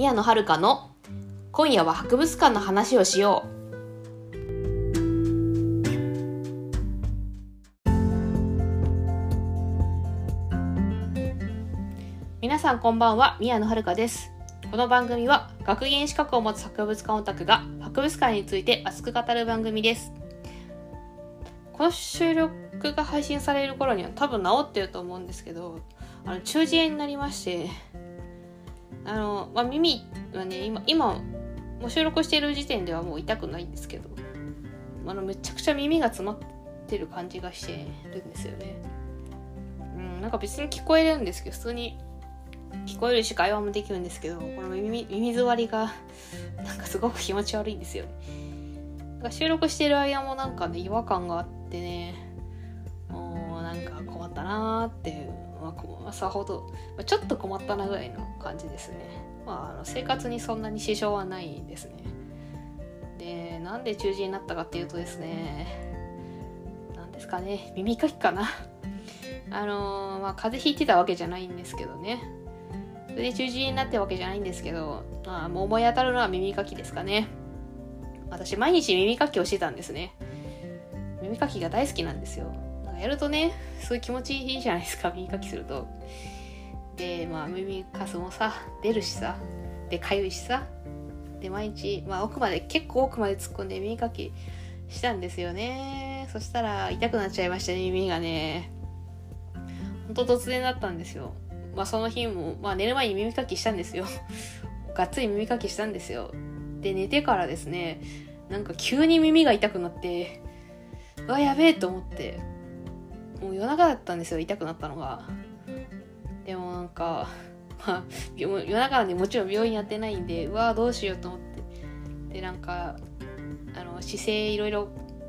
宮野遥の今夜は博物館の話をしよう。皆さんこんばんは、宮野遥です。この番組は学芸資格を持つ博物館オタクが博物館について熱く語る番組です。この収録が配信される頃には多分治ってると思うんですけど、あの中耳炎になりまして、あの、まあ、耳はね、今、今、もう収録している時点ではもう痛くないんですけど、あの、めちゃくちゃ耳が詰まってる感じがしてるんですよね。うん、なんか別に聞こえるんですけど、普通に聞こえるし会話もできるんですけど、この耳、耳詰まりが、なんかすごく気持ち悪いんですよね。なんか収録してる間もなんかね、違和感があってね、もうなんか困ったなーってさほど、まあちょっと困ったなぐらいの感じですね。まあ、あの生活にそんなに支障はないですね。で、なんで中耳になったかっていうとですね、なんですかね、耳かきかな。あのーまあ、風邪ひいてたわけじゃないんですけどね。それで中耳になってわけじゃないんですけど、まあ、もう思い当たるのは耳かきですかね。私、毎日耳かきをしてたんですね。耳かきが大好きなんですよ。やるとね、すごい気持ちいいじゃないですか、耳かきすると。で、まあ、耳かすもさ、出るしさ、で、かゆいしさ、で、毎日、まあ、奥まで、結構奥まで突っ込んで耳かきしたんですよね。そしたら、痛くなっちゃいましたね、耳がね。ほんと突然だったんですよ。まあ、その日も、まあ、寝る前に耳かきしたんですよ。がっつり耳かきしたんですよ。で、寝てからですね、なんか急に耳が痛くなって、うわ、やべえと思って、もう夜中だったんですよ、痛くなったのが。でもなんか、まあ、夜中なんでもちろん病院やってないんで、うわ、どうしようと思って。で、なんか、あの、姿勢いろいろ、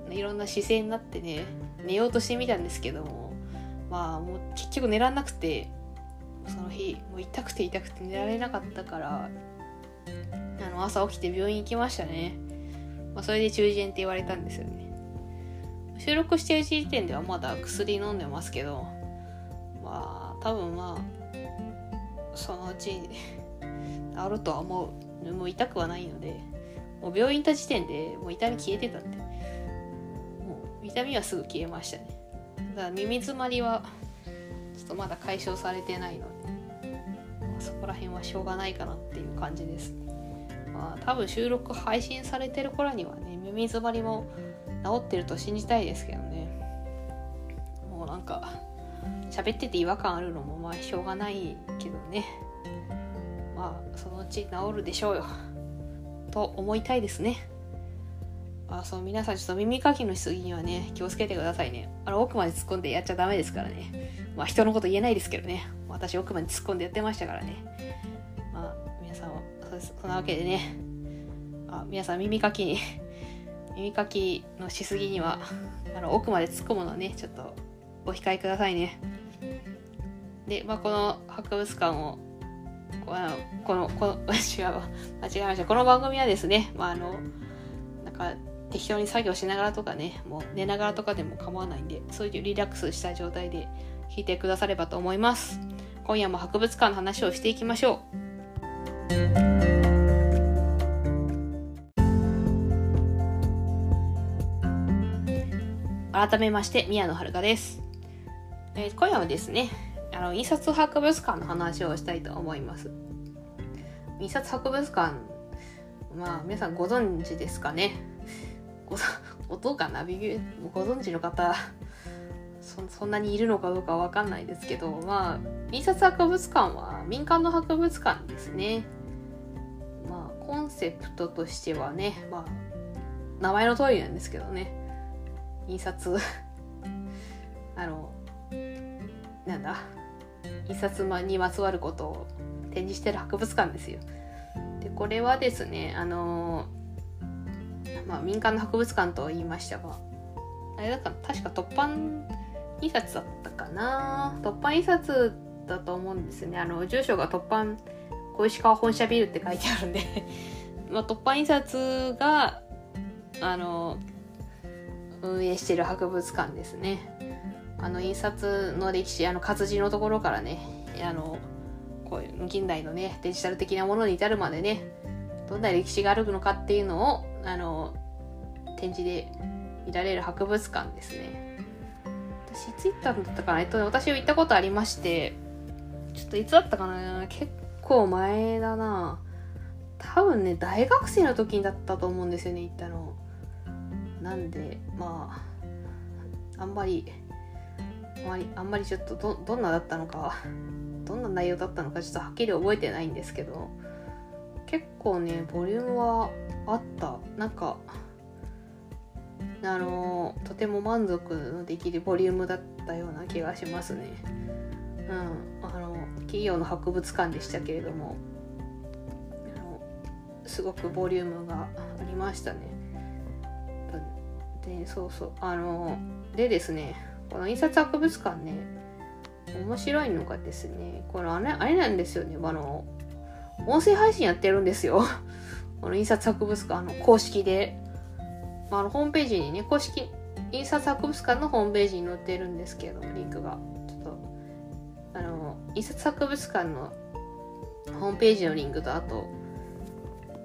いろんな姿勢になってね、寝ようとしてみたんですけども、まあ、もう結局寝らんなくて、その日もう痛くて痛くて寝られなかったからあの朝起きて病院行きましたね、まあ、それで中耳炎って言われたんですよね収録している時点ではまだ薬飲んでますけどまあ多分まあそのうち治るとは思う。もう痛くはないのでもう病院行った時点でもう痛み消えてたんでもう痛みはすぐ消えましたね。だから耳詰まりはちょっとまだ解消されてないので、まあそこら辺はしょうがないかなっていう感じです。まあ多分収録配信されてる頃にはね、耳詰まりも治ってると信じたいですけどね。もうなんか、喋ってて違和感あるのもまあしょうがないけどね。まあそのうち治るでしょうよ。と思いたいですね。まあ、その皆さんちょっと耳かきのしすぎにはね、気をつけてくださいね。あの、奥まで突っ込んでやっちゃダメですからね。まあ、人のこと言えないですけどね。私、奥まで突っ込んでやってましたからね。まあ、皆さんは、そそんなわけでね。あ皆さん、耳かきに、耳かきのしすぎには、あの、奥まで突っ込むのはね、ちょっとお控えくださいね。で、まあ、この博物館を、この、この、この 違うわ。間違えました。この番組はですね、まあ、あの、なんか、適当に作業しながらとかね、もう寝ながらとかでも構わないんで、そういうリラックスした状態で聞いてくださればと思います。今夜も博物館の話をしていきましょう。改めまして、宮野遥です。えー今夜はですね、あの、印刷博物館の話をしたいと思います。印刷博物館、まあ、皆さんご存知ですかね？ごごどうかなビビご存知の方そそんなにいるのかどうかわかんないですけどまあ印刷博物館は民間の博物館ですねまあコンセプトとしてはねまあ名前の通りなんですけどね印刷。あのなんだ？印刷にまつわることを展示してる博物館ですよ。でこれはですねあのまあ、民間の博物館と言いましたが、あれだから確か突版印刷だったかな？突版印刷だと思うんですね。あの、住所が突版小石川本社ビルって書いてあるんで。まあ、突版印刷が、あの、運営してる博物館ですね。あの、印刷の歴史、あの、活字のところからね、あの、こういう近代のねデジタル的なものに至るまでねどんな歴史があるのかっていうのをあの展示で見られる博物館ですね。私いつ行ったんだったかな？えっとね私行ったことありましてちょっといつだったかな？結構前だな。多分ね大学生の時だったと思うんですよね行ったの。なんでまああんまりあんまりあんまりちょっとどどんなだったのかどんな内容だったのかちょっとはっきり覚えてないんですけど結構ねボリュームはあった。なんかあのとても満足のできるボリュームだったような気がしますね。うんあの企業の博物館でしたけれどもすごくボリュームがありましたね。でそうそうあのでですねこの印刷博物館ね面白いのがですねこのあれあれなんですよねあの音声配信やってるんですよ。この印刷博物館の公式で、まあ、あのホームページにね公式印刷博物館のホームページに載ってるんですけどリンクが。ちょっとあの印刷博物館のホームページのリンクとあと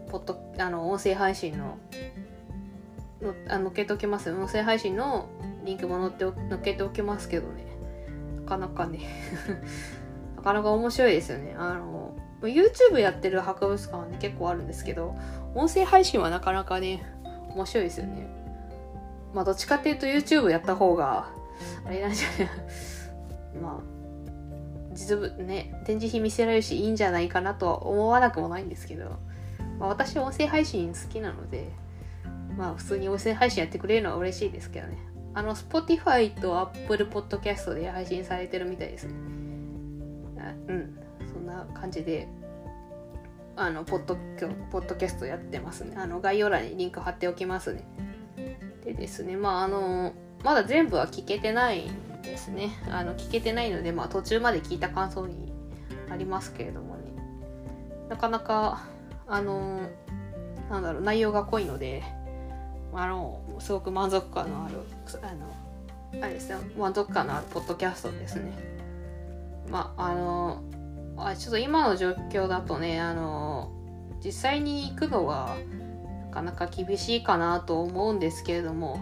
ポッドあの音声配信ののあ載っけておきます。音声配信のリンクも載って載っけておきますけどね。なかなかね。なかなか面白いですよね。あの YouTube やってる博物館はね結構あるんですけど音声配信はなかなかね面白いですよね。まあどっちかっていうと YouTube やった方があれなんじゃない？まあ実物ね展示品見せられるしいいんじゃないかなとは思わなくもないんですけど、まあ、私音声配信好きなのでまあ普通に音声配信やってくれるのは嬉しいですけどね。あの、Spotify と Apple Podcast で配信されてるみたいですね。うん。そんな感じで、あの、ポッドポッドキャストやってますね。あの、概要欄にリンク貼っておきますね。でですね、まああの、まだ全部は聞けてないんですね。あの、聞けてないので、まあ途中まで聞いた感想になりますけれどもね。なかなか、あの、なんだろう、内容が濃いので、あのすごく満足感のあるあのあれですね満足感のあるポッドキャストですね。まああのあちょっと今の状況だとねあの実際に行くのはなかなか厳しいかなと思うんですけれども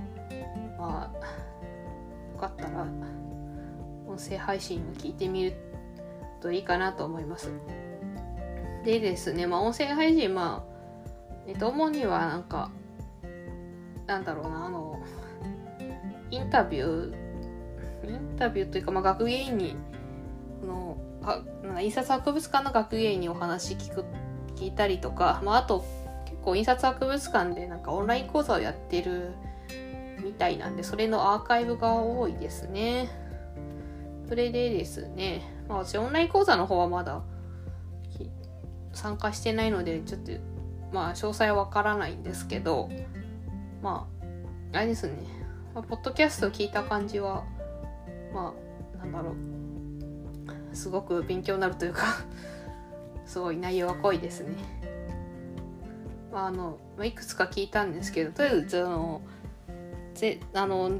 まあよかったら音声配信を聞いてみるといいかなと思います。でですねまあ音声配信まあえっと主にはなんかなんだろうなあのインタビュー？インタビューというか、まあ、学芸員にのあなんか印刷博物館の学芸員にお話聞く聞いたりとか、まあ、あと結構印刷博物館でなんかオンライン講座をやってるみたいなんでそれのアーカイブが多いですね。それでですね、まあ、私オンライン講座の方はまだ参加してないのでちょっとまあ詳細はわからないんですけどまあ、あれですね。まあ、ポッドキャストを聞いた感じは、まあ、なんだろう。すごく勉強になるというか すごい内容が濃いですね。まあ、あの、まあ、いくつか聞いたんですけど、とりあえず、あの、ぜあの、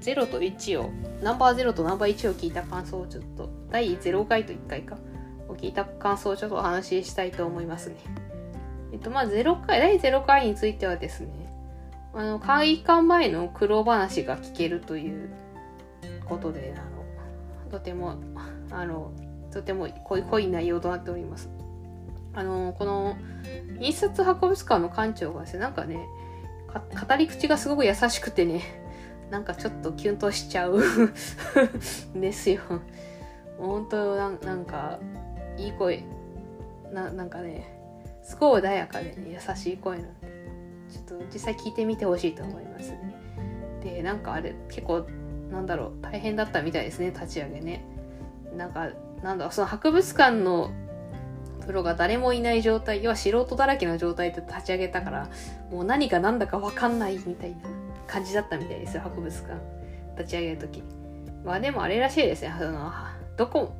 0と1を、ナンバー0とナンバー1を聞いた感想をちょっと、第0回と1回か、を聞いた感想をちょっとお話ししたいと思いますね。えっと、まあ、0回、第0回についてはですね、あの、会館前の苦労話が聞けるということで、あの、とても、あの、とても濃い濃い内容となっております。あの、この、印刷博物館の館長がですね、なんかね、語り口がすごく優しくてね、なんかちょっとキュンとしちゃう ですよ。本当ななんか、いい声。な、なんかね、すごい穏やかでね、優しい声なん。ちょっと実際聞いてみてほしいと思いますね。で、なんかあれ、結構、なんだろう、大変だったみたいですね、立ち上げね。なんか、なんだろう、その博物館のプロが誰もいない状態、要は素人だらけの状態で立ち上げたから、もう何が何だかわかんないみたいな感じだったみたいですよ、博物館。立ち上げるとき。まあでもあれらしいですね、あの、どこ、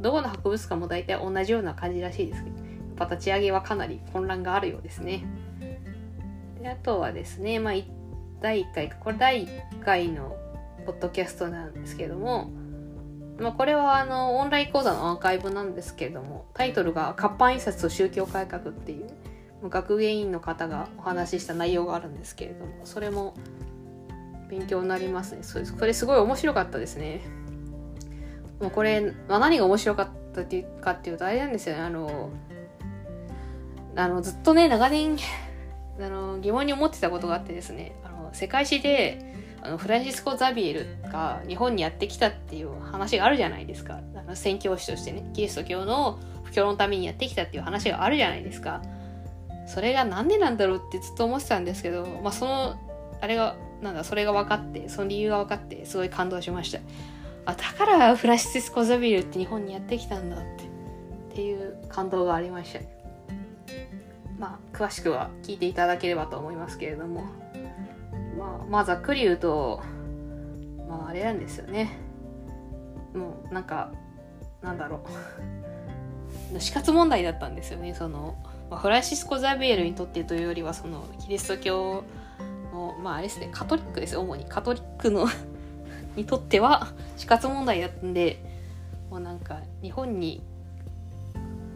どこの博物館も大体同じような感じらしいですけど、やっぱ立ち上げはかなり混乱があるようですね。であとはですね、まあ、第1回これ第1回のポッドキャストなんですけどもまあ、これはあのオンライン講座のアーカイブなんですけれどもタイトルが「活版印刷と宗教改革」っていう学芸員の方がお話しした内容があるんですけれどもそれも勉強になりますね。それこれすごい面白かったですね。もうこれ、まあ、何が面白かったかっていうとあれなんですよね。あのあのずっとね長年あの疑問に思ってたことがあってですねあの世界史であのフランシスコ・ザビエルが日本にやってきたっていう話があるじゃないですか。あの宣教師としてねキリスト教の布教のためにやってきたっていう話があるじゃないですか。それが何でなんだろうってずっと思ってたんですけど、まあ、そのあれがなんだそれが分かってその理由が分かってすごい感動しました。あだからフランシスコ・ザビエルって日本にやってきたんだってっていう感動がありました。まあ詳しくは聞いていただければと思いますけれども。まあまあざっくり言うとまああれなんですよね。もうなんかなんだろう。死活問題だったんですよね。その、まあ、フランシスコ・ザビエルにとってというよりはそのキリスト教のまああれですね。カトリックです主に。カトリックの にとっては死活問題だったんでもうなんか日本に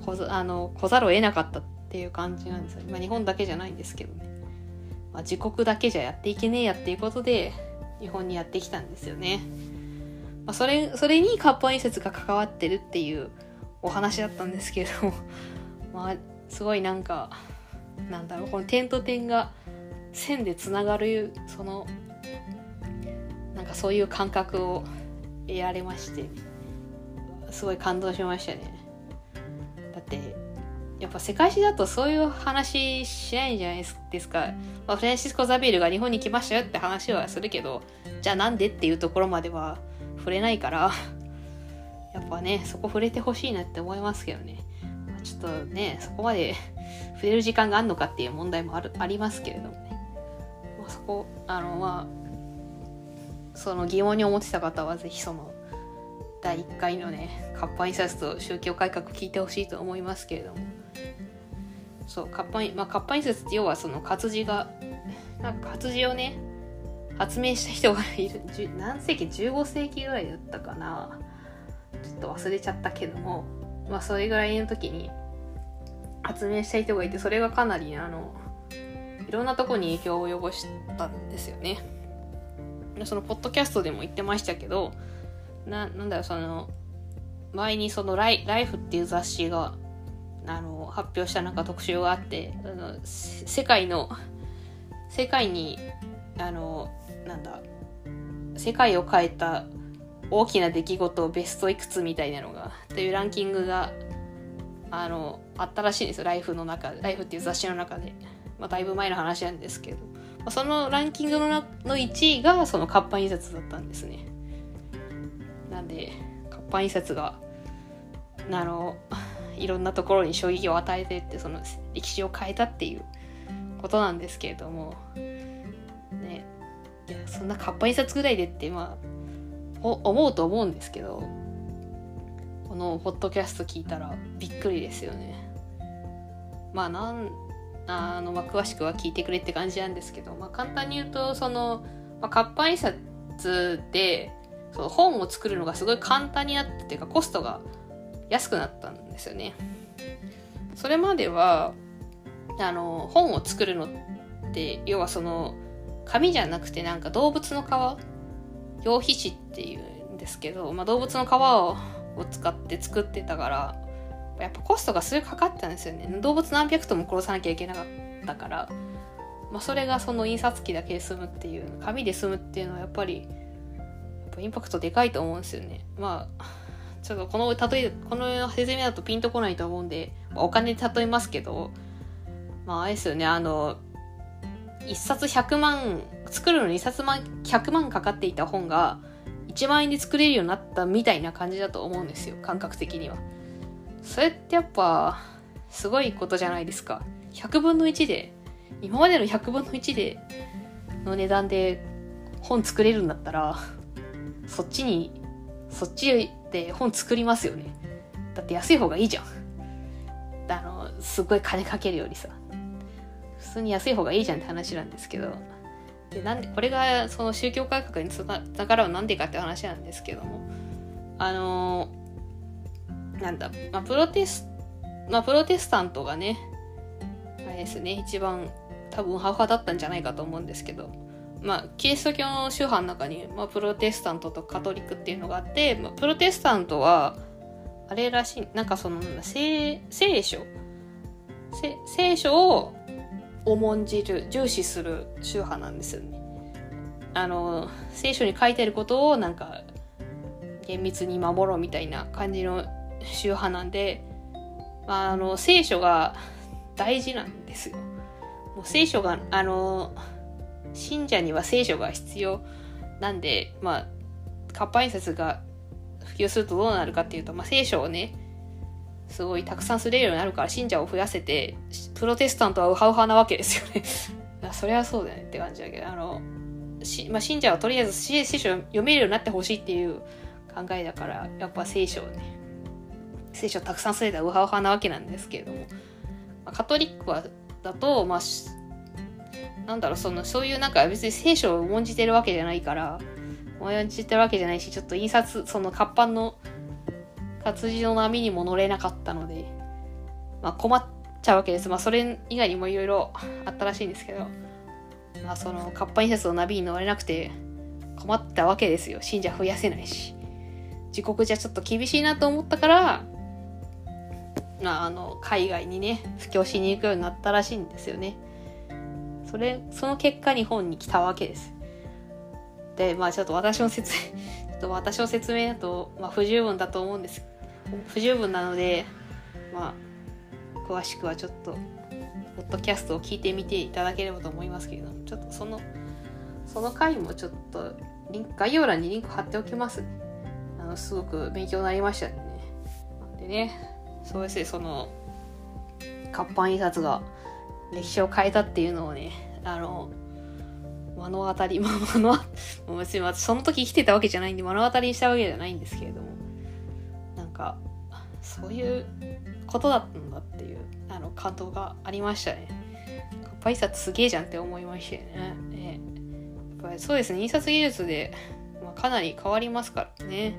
来ざあの来ざるを得なかったってていう感じなんですよ、まあ、日本だけじゃないんですけどねまあ、自国だけじゃやっていけねえやっていうことで日本にやってきたんですよね。まあ、それそれに活版印刷が関わってるっていうお話だったんですけど まあすごいなんかなんだろうこの点と点が線でつながるそのなんかそういう感覚を得られましてすごい感動しましたね。やっぱ世界史だとそういう話しないんじゃないですか。まあ、フランシスコ・ザビエルが日本に来ましたよって話はするけど、じゃあなんでっていうところまでは触れないから、やっぱね、そこ触れてほしいなって思いますけどね。まあ、ちょっとね、そこまで触れる時間があるのかっていう問題もあるありますけれどもね。まあ、そこ、あの、まあ、その疑問に思ってた方はぜひその第1回のね活版印刷と宗教改革聞いてほしいと思いますけれどもそう活版,、まあ、活版印刷って要はその活字がなんか活字をね発明した人がいる。何世紀？15世紀ぐらいだったかな。ちょっと忘れちゃったけども。まあそれぐらいの時に発明した人がいてそれがかなりあのいろんなとこに影響を及ぼしたんですよね。そのポッドキャストでも言ってましたけどななんだろうその前にそのライ「ライフっていう雑誌があの発表したなんか特集があってあの世界の世界にあのなんだ世界を変えた大きな出来事ベストいくつみたいなのがというランキングがあのあったらしいんですよ。ライフの中でライフっていう雑誌の中で、まあ、だいぶ前の話なんですけど、まあ、そのランキングのなの1位がその活版印刷だったんですね。なんで活版印刷があのいろんなところに衝撃を与えてってその歴史を変えたっていうことなんですけれども。ね。いやそんな活版印刷ぐらいでってまあ思うと思うんですけどこのポッドキャスト聞いたらびっくりですよね。まあなんあの、まあ、詳しくは聞いてくれって感じなんですけど、まあ、簡単に言うとその、まあ、活版印刷でその本を作るのがすごい簡単になったっていうかコストが安くなったんですよね。それまではあの本を作るのって要はその紙じゃなくてなんか動物の皮羊皮紙っていうんですけど、まあ、動物の皮を使って作ってたからやっぱコストがすごいかかったんですよね動物何百頭も殺さなきゃいけなかったから、まあ、それがその印刷機だけで済むっていう紙で済むっていうのはやっぱりやっぱインパクトでかいと思うんですよね。まあ、ちょっとこの例え、この説明だとピンとこないと思うんで、お金で例えますけど、まあ、あれですよね、あの、一冊100万、作るのに一冊万、100万かかっていた本が、1万円で作れるようになったみたいな感じだと思うんですよ、感覚的には。それってやっぱ、すごいことじゃないですか。100分の1で、今までの100分の1で、の値段で本作れるんだったら、そっちに、そっちで本作りますよね。だって安い方がいいじゃん。あの、すごい金かけるよりさ。普通に安い方がいいじゃんって話なんですけど。で、なんで、これがその宗教改革につながるはなんでかって話なんですけども。あのー、なんだ、まあ、プロテス、まあ、プロテスタントがね、あれですね、一番多分母だったんじゃないかと思うんですけど、まあ、キリスト教の宗派の中に、まあ、プロテスタントとカトリックっていうのがあって、まあ、プロテスタントは、あれらしい、なんかその、聖聖書？聖書を重んじる、重視する宗派なんですよね。あの、聖書に書いてることをなんか、厳密に守ろうみたいな感じの宗派なんで、まあ、あの、聖書が大事なんですよ。もう聖書が、あの、信者には聖書が必要なんで、まあ、活版印刷が普及するとどうなるかっていうと、まあ、聖書をね、すごいたくさんすれるようになるから信者を増やせて、プロテスタントはウハウハなわけですよね。それはそうだよねって感じだけど、あの、しまあ、信者はとりあえず聖書を読めるようになってほしいっていう考えだから、やっぱ聖書をね、聖書をたくさんすれたウハウハなわけなんですけれども、まあ、カトリックはだと、まあ、なんだろう、その、そういうなんか別に聖書を重んじてるわけじゃないから、重んじてるわけじゃないし、ちょっと印刷、その活版の活字の波にも乗れなかったので、まあ困っちゃうわけです。まあそれ以外にもいろいろあったらしいんですけど、まあその活版印刷のナビに乗れなくて困ったわけですよ。信者増やせないし。自国じゃちょっと厳しいなと思ったから、まああの、海外にね、布教しに行くようになったらしいんですよね。それ、その結果日本に来たわけです。で、まあちょっと私の説明、ちょっと私の説明だと、まあ不十分だと思うんです。不十分なので、まあ、詳しくはちょっと、ポッドキャストを聞いてみていただければと思いますけれども、ちょっとその、その回もちょっと、リンク、概要欄にリンク貼っておきます、あの、すごく勉強になりましたね。でね、そうですね、その、活版印刷が歴史を変えたっていうのをね、あの、目の当たり、まあ、目の、別に私その時生きてたわけじゃないんで目の当たりにしたわけじゃないんですけれども、なんか、そういうことだったんだっていう、あの、感動がありましたね。活版印刷すげえじゃんって思いましたよね。ねやっぱりそうですね、印刷技術で、まあ、かなり変わりますからね。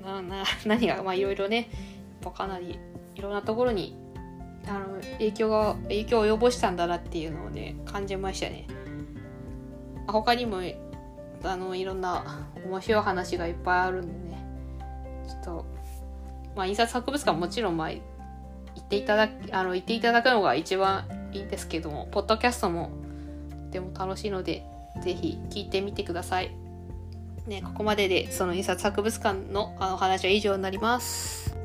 うん。な、な、な何が、まあいろいろね、やっぱかなりいろんなところにあの影響が影響を及ぼしたんだなっていうのをね感じましたね。他にもあのいろんな面白い話がいっぱいあるんでね。ちょっとまあ印刷博物館もちろんまあ行っていただあの行っていただくのが一番いいんですけどもポッドキャストもとても楽しいのでぜひ聞いてみてください。ねここまででその印刷博物館のあの話は以上になります。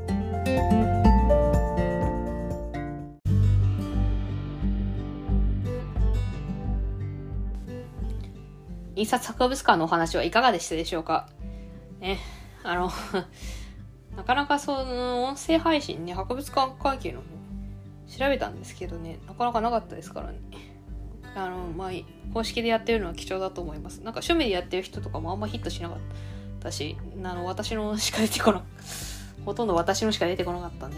印刷博物館のお話はいかがでしたでしょうか？ね、あの なかなかその音声配信ね、博物館会係の、調べたんですけどね、なかなかなかったですからね。あの、まあ、公式でやってるのは貴重だと思います。なんか趣味でやってる人とかもあんまヒットしなかったし、あの、私のしか出てこな、ほとんど私のしか出てこなかったんで、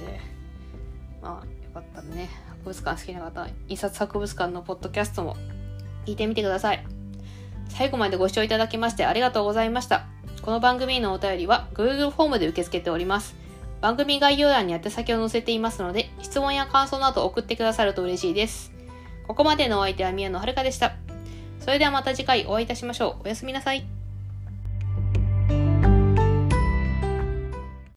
まあ、よかったね。博物館好きな方、印刷博物館のポッドキャストも聞いてみてください。最後までご視聴いただきましてありがとうございました。この番組のお便りは Google フォームで受け付けております。番組概要欄に宛先を載せていますので、質問や感想など送ってくださると嬉しいです。ここまでのお相手は宮野遥でした。それではまた次回お会いいたしましょう。おやすみなさい。